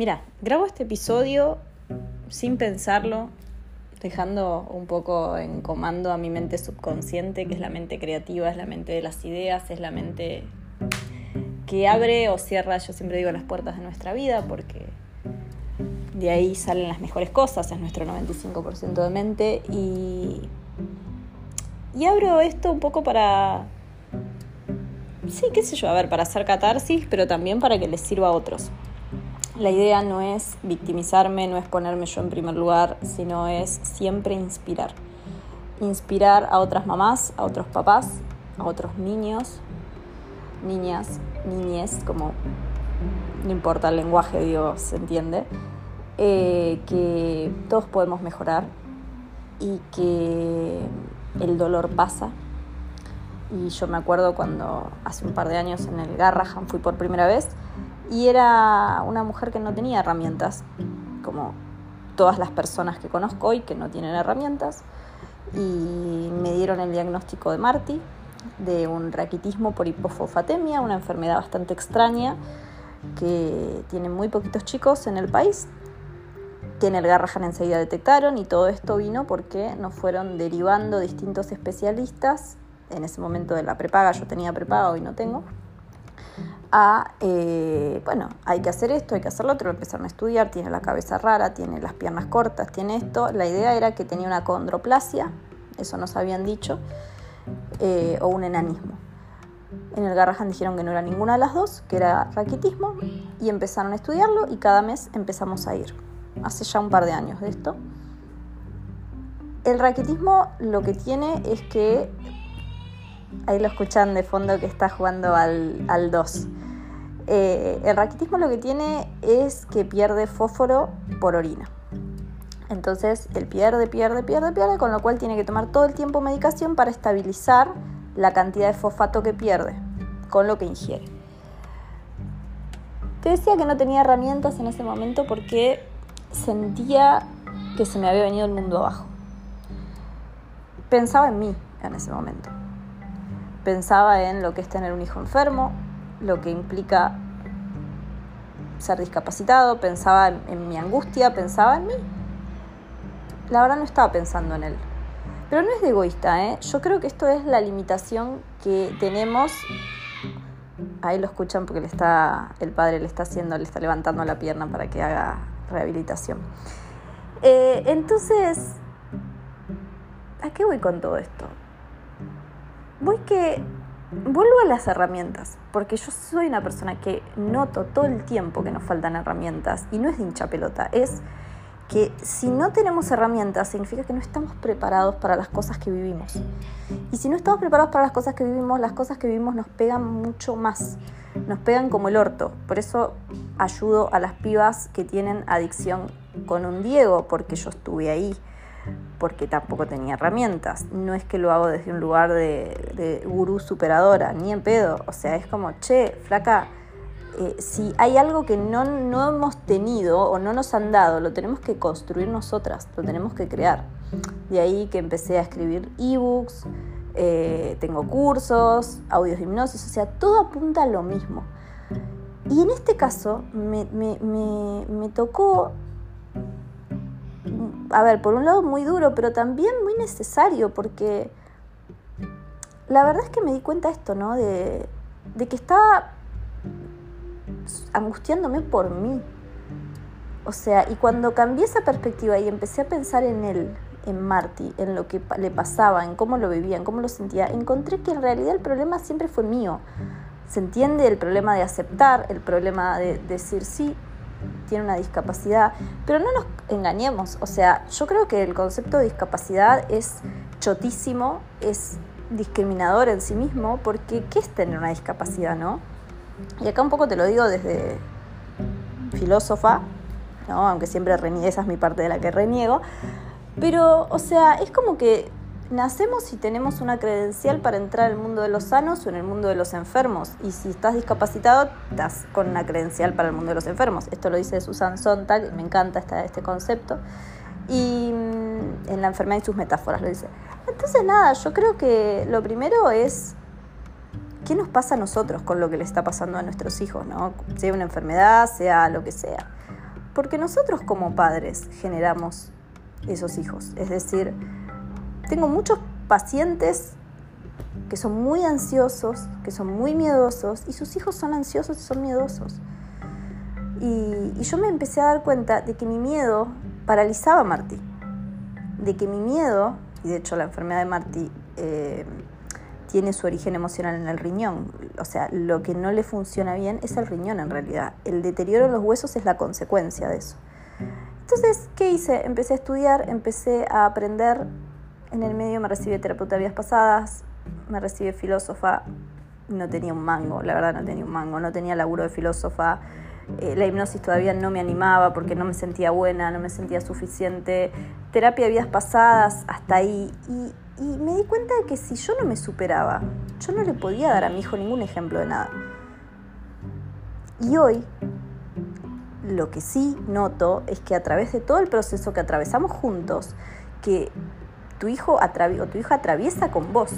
Mira, grabo este episodio sin pensarlo, dejando un poco en comando a mi mente subconsciente, que es la mente creativa, es la mente de las ideas, es la mente que abre o cierra, yo siempre digo, las puertas de nuestra vida, porque de ahí salen las mejores cosas, es nuestro 95% de mente. Y, y abro esto un poco para, sí, qué sé yo, a ver, para hacer catarsis, pero también para que les sirva a otros. La idea no es victimizarme, no es ponerme yo en primer lugar, sino es siempre inspirar. Inspirar a otras mamás, a otros papás, a otros niños, niñas, niñez, como no importa el lenguaje, digo, se entiende, eh, que todos podemos mejorar y que el dolor pasa. Y yo me acuerdo cuando hace un par de años en el Garrahan fui por primera vez, y era una mujer que no tenía herramientas, como todas las personas que conozco hoy que no tienen herramientas. Y me dieron el diagnóstico de Marty, de un raquitismo por hipofosfatemia, una enfermedad bastante extraña que tiene muy poquitos chicos en el país, que en el Garrahan enseguida detectaron y todo esto vino porque nos fueron derivando distintos especialistas. En ese momento de la prepaga, yo tenía prepaga, hoy no tengo a, eh, bueno, hay que hacer esto, hay que hacer lo otro, empezaron a estudiar, tiene la cabeza rara, tiene las piernas cortas, tiene esto. La idea era que tenía una condroplasia, eso nos habían dicho, eh, o un enanismo. En el Garrahan dijeron que no era ninguna de las dos, que era raquitismo, y empezaron a estudiarlo y cada mes empezamos a ir. Hace ya un par de años de esto. El raquitismo lo que tiene es que ahí lo escuchan de fondo que está jugando al 2. Eh, el raquitismo lo que tiene es que pierde fósforo por orina. Entonces él pierde, pierde, pierde, pierde, con lo cual tiene que tomar todo el tiempo medicación para estabilizar la cantidad de fosfato que pierde con lo que ingiere. Te decía que no tenía herramientas en ese momento porque sentía que se me había venido el mundo abajo. Pensaba en mí en ese momento. Pensaba en lo que es tener un hijo enfermo, lo que implica ser discapacitado, pensaba en, mi angustia, pensaba en mí. La verdad no estaba pensando en él. Pero no es de egoísta, ¿eh? Yo creo que esto es la limitación que tenemos. Ahí lo escuchan porque le está, el padre le está haciendo, le está levantando la pierna para que haga rehabilitación. Eh, entonces, ¿a qué voy con todo esto? Voy que vuelvo a las herramientas, porque yo soy una persona que noto todo el tiempo que nos faltan herramientas y no es de hincha pelota, es que si no tenemos herramientas significa que no estamos preparados para las cosas que vivimos. Y si no estamos preparados para las cosas que vivimos, las cosas que vivimos nos pegan mucho más, nos pegan como el orto. Por eso ayudo a las pibas que tienen adicción con un Diego, porque yo estuve ahí porque tampoco tenía herramientas. No es que lo hago desde un lugar de, de gurú superadora, ni en pedo. O sea, es como, che, flaca, eh, si hay algo que no, no hemos tenido o no nos han dado, lo tenemos que construir nosotras, lo tenemos que crear. De ahí que empecé a escribir ebooks, eh, tengo cursos, audios hipnosis, o sea, todo apunta a lo mismo. Y en este caso me, me, me, me tocó a ver, por un lado muy duro, pero también muy necesario, porque la verdad es que me di cuenta de esto, ¿no? De, que estaba angustiándome por mí. O sea, y cuando cambié esa perspectiva y empecé a pensar en él, en Marty, en lo que le pasaba, en cómo lo vivía, en cómo lo sentía, encontré que en realidad el problema siempre fue mío. ¿Se entiende? El problema de aceptar, el problema de decir sí, tiene una discapacidad, pero no nos engañemos, o sea, yo creo que el concepto de discapacidad es chotísimo, es discriminador en sí mismo, porque ¿qué es tener una discapacidad, no? Y acá un poco te lo digo desde filósofa, ¿no? Aunque siempre reniego, esa es mi parte de la que reniego, pero, o sea, es como que nacemos y tenemos una credencial para entrar al mundo de los sanos o en el mundo de los enfermos. Y si estás discapacitado, estás con una credencial para el mundo de los enfermos. Esto lo dice Susan Sontag, me encanta este, concepto. Y mm, en la enfermedad y sus metáforas lo dice. Entonces, nada, yo creo que lo primero es qué nos pasa a nosotros con lo que le está pasando a nuestros hijos, ¿no? Sea una enfermedad, sea lo que sea. Porque nosotros como padres generamos esos hijos. Es decir, tengo muchos pacientes que son muy ansiosos, que son muy miedosos, y sus hijos son ansiosos y son miedosos. Y, yo me empecé a dar cuenta de que mi miedo paralizaba a Martí, de que mi miedo, y de hecho la enfermedad de Martí eh, tiene su origen emocional en el riñón, o sea, lo que no le funciona bien es el riñón en realidad, el deterioro en los huesos es la consecuencia de eso. Entonces, ¿qué hice? Empecé a estudiar, empecé a aprender, en el medio me recibí terapeuta de vidas pasadas, me recibí filósofa, no tenía un mango, la verdad no tenía un mango, no tenía laburo de filósofa, eh, la hipnosis todavía no me animaba porque no me sentía buena, no me sentía suficiente, terapia de vidas pasadas, hasta ahí, y, y me di cuenta de que si yo no me superaba, yo no le podía dar a mi hijo ningún ejemplo de nada. Y hoy, lo que sí noto es que a través de todo el proceso que atravesamos juntos, que tu hijo o tu hija atraviesa con vos,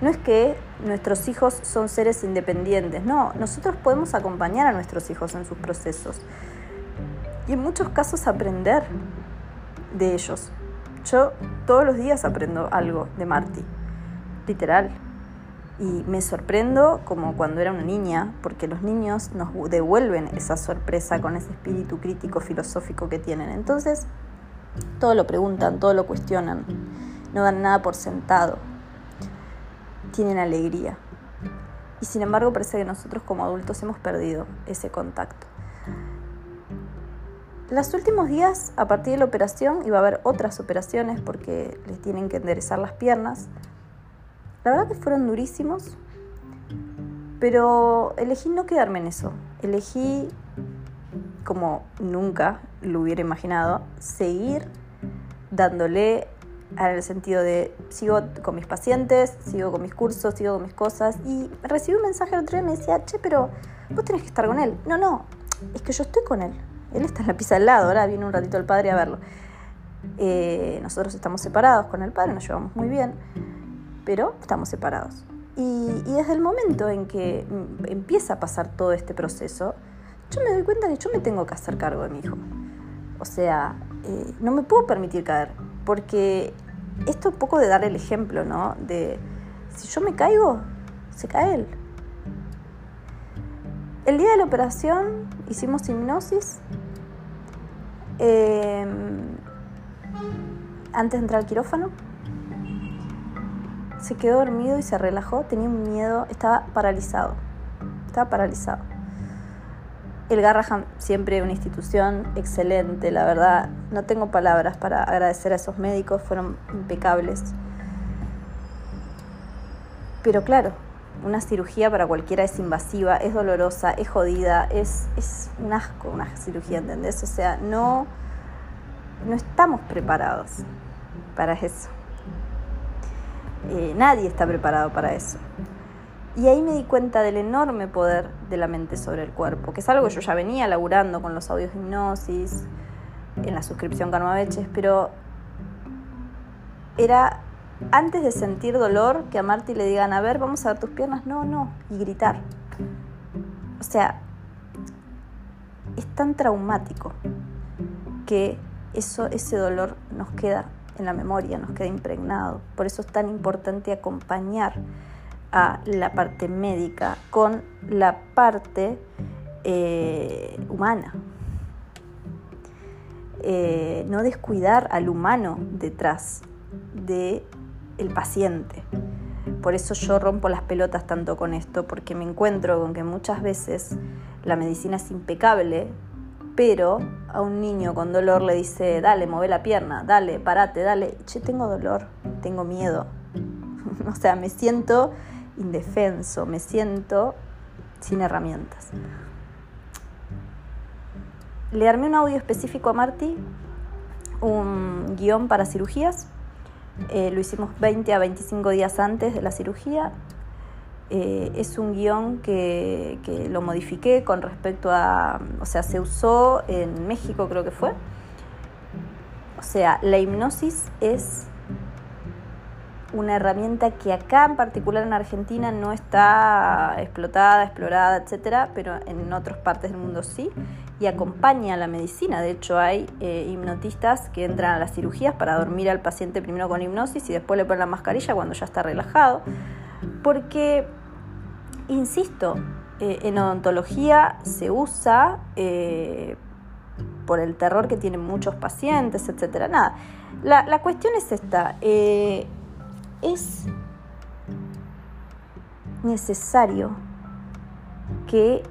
no es que nuestros hijos son seres independientes, no, nosotros podemos acompañar a nuestros hijos en sus procesos y en muchos casos aprender de ellos. Yo todos los días aprendo algo de Marty, literal. Y me sorprendo como cuando era una niña, porque los niños nos devuelven esa sorpresa con ese espíritu crítico filosófico que tienen. Entonces, todo lo preguntan, todo lo cuestionan, no dan nada por sentado tienen alegría. Y sin embargo parece que nosotros como adultos hemos perdido ese contacto. Los últimos días, a partir de la operación, iba a haber otras operaciones porque les tienen que enderezar las piernas. La verdad que fueron durísimos, pero elegí no quedarme en eso. Elegí, como nunca lo hubiera imaginado, seguir dándole el sentido de sigo con mis pacientes, sigo con mis cursos, sigo con mis cosas. Y recibí un mensaje el otro día y me decía, che, pero vos tenés que estar con él. No, no, es que yo estoy con él. Él está en la pizza al lado, ahora viene un ratito el padre a verlo. Eh, nosotros estamos separados con el padre, nos llevamos muy bien, pero estamos separados. Y, desde el momento en que empieza a pasar todo este proceso, yo me doy cuenta que yo me tengo que hacer cargo de mi hijo. O sea, eh, no me puedo permitir caer porque esto un poco de dar el ejemplo, ¿no? De si yo me caigo, se cae él. El día de la operación hicimos hipnosis. Em, antes de entrar al quirófano. Se quedó dormido y se relajó. Tenía un miedo, estaba paralizado. Estaba paralizado. El Garraham, siempre una institución excelente, la verdad. No tengo palabras para agradecer a esos médicos, fueron impecables. Pero claro, una cirugía para cualquiera es invasiva, es dolorosa, es jodida, es, es un asco una cirugía, ¿entendés? O sea, no, no estamos preparados para eso. Eh, nadie está preparado para eso. Y ahí me di cuenta del enorme poder de la mente sobre el cuerpo, que es algo que yo ya venía laburando con los audios de hipnosis, en la suscripción Karmaveches, pero era antes de sentir dolor que a Marty le digan, a ver, vamos a ver tus piernas, no, no, y gritar. O sea, es tan traumático que eso, ese dolor nos queda en la memoria, nos queda impregnado. Por eso es tan importante acompañar a la parte médica con la parte eh, humana. Eh, no descuidar al humano detrás del el paciente. Por eso yo rompo las pelotas tanto con esto, porque me encuentro con que muchas veces la medicina es impecable, pero a un niño con dolor le dice, dale, mueve la pierna, dale, parate, dale. Che, tengo dolor, tengo miedo. o sea, me siento indefenso, me siento sin herramientas. Le armé un audio específico a Marty, un guion para cirugías. Eh, lo hicimos 20 a 25 días antes de la cirugía. Eh, es un guion que, que, lo modifiqué con respecto a, o sea, se usó en México creo que fue. O sea, la hipnosis es una herramienta que acá en particular en Argentina no está explotada, explorada, etcétera, pero en otras partes del mundo sí, y acompaña a la medicina. De hecho, hay eh, hipnotistas que entran a las cirugías para dormir al paciente primero con hipnosis y después le ponen la mascarilla cuando ya está relajado. Porque, insisto, eh, en odontología se usa eh, por el terror que tienen muchos pacientes, etcétera. Nada. La, la, cuestión es esta es necesario que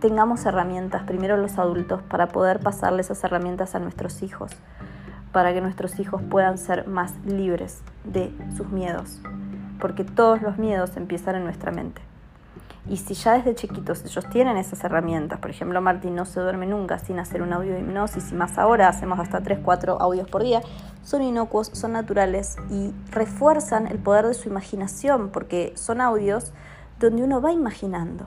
tengamos herramientas, primero los adultos, para poder pasarle esas herramientas a nuestros hijos, para que nuestros hijos puedan ser más libres de sus miedos, porque todos los miedos empiezan en nuestra mente. Y si ya desde chiquitos ellos tienen esas herramientas, por ejemplo, Martín no se duerme nunca sin hacer un audio de hipnosis y más ahora hacemos hasta 3, 4 audios por día, son inocuos, son naturales y refuerzan el poder de su imaginación porque son audios donde uno va imaginando.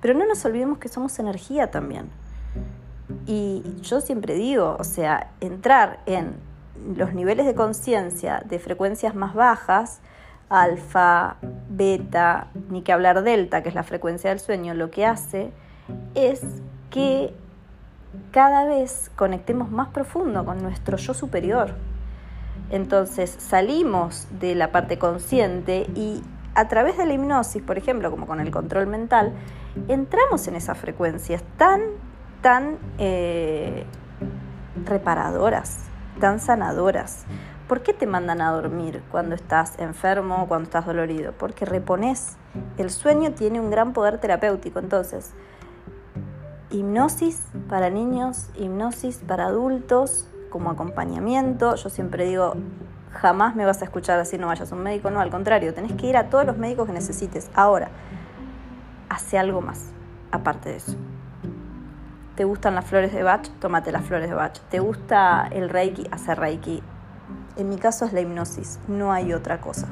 Pero no nos olvidemos que somos energía también. Y yo siempre digo, o sea, entrar en los niveles de conciencia de frecuencias más bajas, alfa, beta, ni que hablar delta, que es la frecuencia del sueño, lo que hace es que cada vez conectemos más profundo con nuestro yo superior. Entonces salimos de la parte consciente y a través de la hipnosis, por ejemplo, como con el control mental, entramos en esas frecuencias tan, tan eh, reparadoras, tan sanadoras. ¿Por qué te mandan a dormir cuando estás enfermo o cuando estás dolorido? Porque repones. El sueño tiene un gran poder terapéutico. Entonces, hipnosis para niños, hipnosis para adultos, como acompañamiento. Yo siempre digo, jamás me vas a escuchar así, no vayas a un médico. No, al contrario, tenés que ir a todos los médicos que necesites. Ahora, hace algo más, aparte de eso. ¿Te gustan las flores de Bach? Tómate las flores de Bach. ¿Te gusta el Reiki? Hace Reiki. En mi caso es la hipnosis, no hay otra cosa.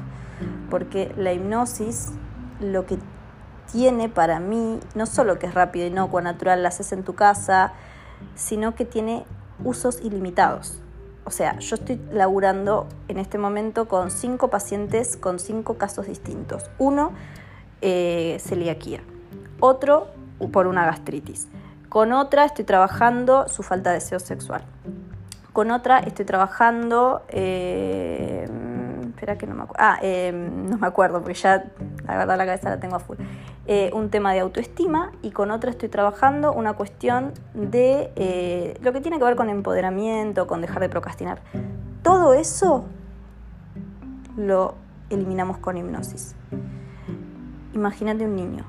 Porque la hipnosis lo que tiene para mí, no solo que es rápido, inocua, natural, la haces en tu casa, sino que tiene usos ilimitados. O sea, yo estoy laburando en este momento con cinco pacientes con cinco casos distintos. Uno, eh, celiaquía. Otro, por una gastritis. Con otra estoy trabajando su falta de deseo sexual. Con otra estoy trabajando, eh, espera que no me acuerdo, ah, eh, no me acuerdo porque ya la verdad la cabeza la tengo a full. Eh, un tema de autoestima y con otra estoy trabajando una cuestión de lo que tiene que ver con empoderamiento, con dejar de procrastinar. Todo eso lo eliminamos con hipnosis. Imagínate un niño,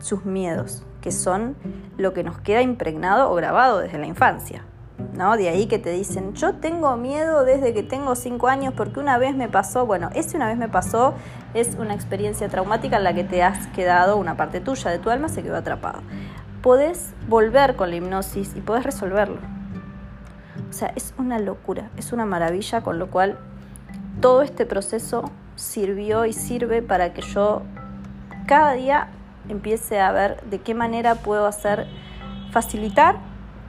sus miedos, que son lo que nos queda impregnado o grabado desde la infancia. ¿No? De ahí que te dicen, yo tengo miedo desde que tengo cinco años porque una vez me pasó, bueno, ese una vez me pasó es una experiencia traumática en la que te has quedado, una parte tuya de tu alma se quedó atrapada. Podés volver con la hipnosis y podés resolverlo. O sea, es una locura, es una maravilla, con lo cual todo este proceso sirvió y sirve para que yo cada día empiece a ver de qué manera puedo hacer, facilitar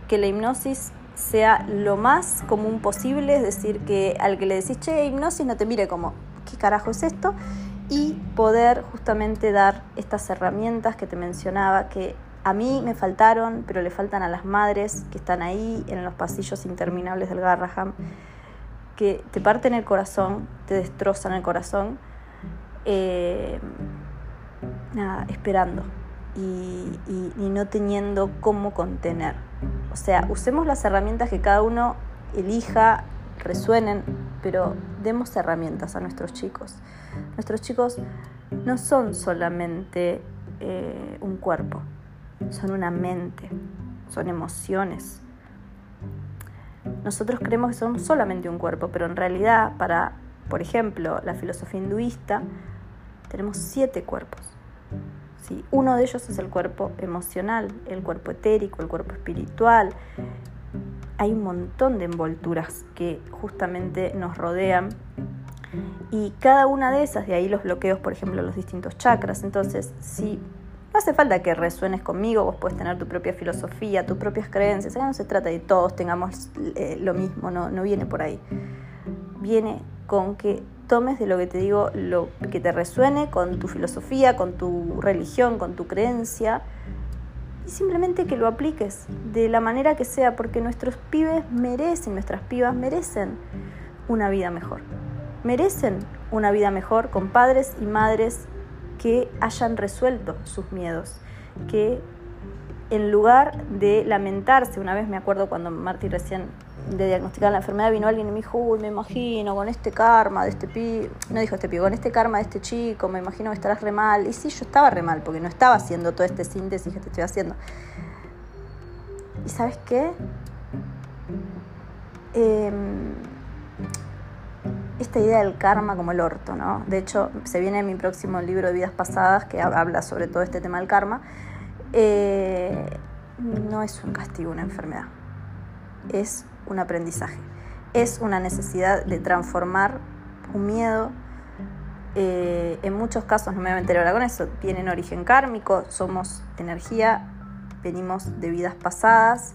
que la hipnosis sea lo más común posible, es decir, que al que le decís, che, hipnosis, no te mire como, ¿qué carajo es esto? Y poder justamente dar estas herramientas que te mencionaba, que a mí me faltaron, pero le faltan a las madres que están ahí en los pasillos interminables del Garraham, que te parten el corazón, te destrozan el corazón, eh, nada, esperando y, no teniendo cómo contener. O sea, usemos las herramientas que cada uno elija, resuenen, pero demos herramientas a nuestros chicos. Nuestros chicos no son solamente eh, un cuerpo, son una mente, son emociones. Nosotros creemos que somos solamente un cuerpo, pero en realidad para, por ejemplo, la filosofía hinduista, tenemos siete cuerpos. Uno de ellos es el cuerpo emocional, el cuerpo etérico, el cuerpo espiritual. Hay un montón de envolturas que justamente nos rodean y cada una de esas, de ahí los bloqueos, por ejemplo, los distintos chakras. Entonces, si no hace falta que resuenes conmigo, vos puedes tener tu propia filosofía, tus propias creencias. Acá no se trata de todos tengamos eh, lo mismo, no, no viene por ahí. viene con que tomes de lo que te digo lo que te resuene con tu filosofía, con tu religión, con tu creencia y simplemente que lo apliques de la manera que sea porque nuestros pibes merecen, nuestras pibas merecen una vida mejor. Merecen una vida mejor con padres y madres que hayan resuelto sus miedos, que en lugar de lamentarse, una vez me acuerdo cuando Marty recién de diagnosticar la enfermedad, vino alguien y me dijo, uy, me imagino con este karma de este pibe, no dijo este pibe, con este karma de este chico, me imagino que estarás re mal. Y sí, yo estaba re mal, porque no estaba haciendo todo este síntesis que te estoy haciendo. ¿Y sabes qué? Em, esta idea del karma como el orto, ¿no? De hecho, se viene en mi próximo libro de vidas pasadas que habla sobre todo este tema del karma. Eh, no es un castigo, una enfermedad. Es un aprendizaje. Es una necesidad de transformar un miedo. Eh, en muchos casos, no me voy a meter ahora con eso, tienen origen kármico, somos energía, venimos de vidas pasadas,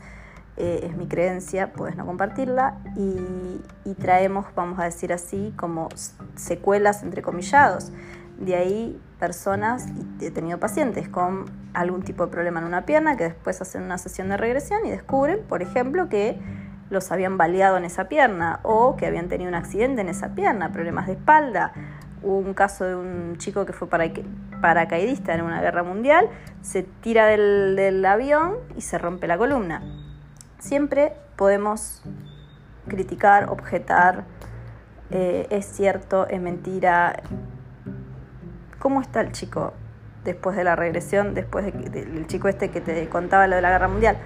eh, es mi creencia, puedes no compartirla, y, traemos, vamos a decir así, como secuelas entrecomillados. De ahí personas, y he tenido pacientes con algún tipo de problema en una pierna que después hacen una sesión de regresión y descubren, por ejemplo, que los habían baleado en esa pierna o que habían tenido un accidente en esa pierna, problemas de espalda. Hubo un caso de un chico que fue paracaidista en una guerra mundial, se tira del, avión y se rompe la columna. Siempre podemos criticar, objetar, eh, es cierto, es mentira. ¿Cómo está el chico después de la regresión, después del chico este que te contaba lo de la guerra mundial?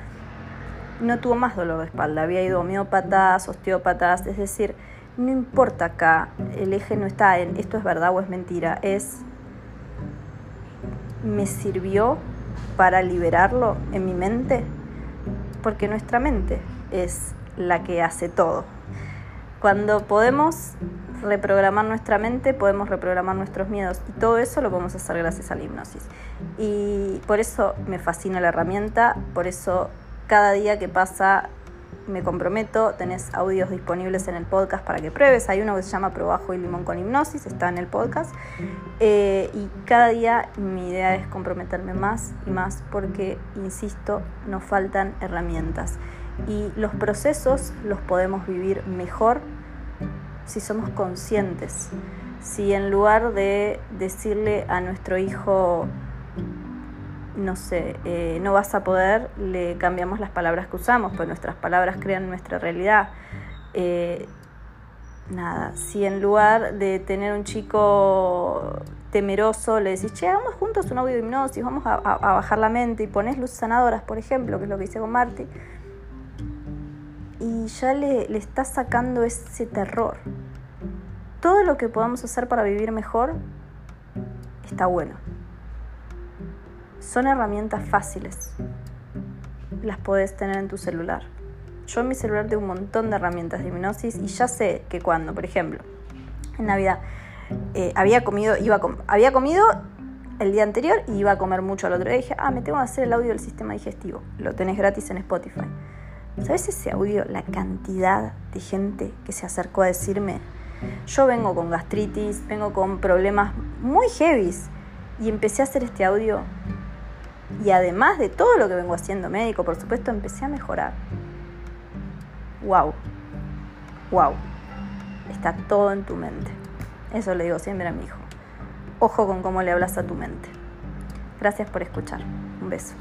No tuvo más dolor de espalda, había ido homeópatas, osteópatas, es decir, no importa acá, el eje no está en esto es verdad o es mentira, es me sirvió para liberarlo en mi mente, porque nuestra mente es la que hace todo. Cuando podemos reprogramar nuestra mente, podemos reprogramar nuestros miedos y todo eso lo podemos hacer gracias a la hipnosis. Y por eso me fascina la herramienta, por eso cada día que pasa me comprometo, tenés audios disponibles en el podcast para que pruebes. Hay uno que se llama Probajo y Limón con Hipnosis, está en el podcast. Eh, y cada día mi idea es comprometerme más y más porque, insisto, nos faltan herramientas. Y los procesos los podemos vivir mejor si somos conscientes. Si en lugar de decirle a nuestro hijo, no sé, eh, no vas a poder, le cambiamos las palabras que usamos, pues nuestras palabras crean nuestra realidad. Eh, nada, si en lugar de tener un chico temeroso le decís, che, hagamos juntos un audio de hipnosis, vamos a, bajar la mente y pones luces sanadoras, por ejemplo, que es lo que hice con Marty, y ya le, le estás sacando ese terror. Todo lo que podamos hacer para vivir mejor está bueno. Son herramientas fáciles. Las puedes tener en tu celular. Yo en mi celular tengo un montón de herramientas de hipnosis y ya sé que cuando, por ejemplo, en Navidad eh, había comido, iba había comido el día anterior y iba a comer mucho al otro día. Dije, ah, me tengo que hacer el audio del sistema digestivo. Lo tenés gratis en Spotify. ¿Sabes ese audio? La cantidad de gente que se acercó a decirme, yo vengo con gastritis, vengo con problemas muy heavies. Y empecé a hacer este audio y además de todo lo que vengo haciendo médico, por supuesto, empecé a mejorar. ¡Wow! ¡Wow! Está todo en tu mente. Eso le digo siempre a mi hijo. Ojo con cómo le hablas a tu mente. Gracias por escuchar. Un beso.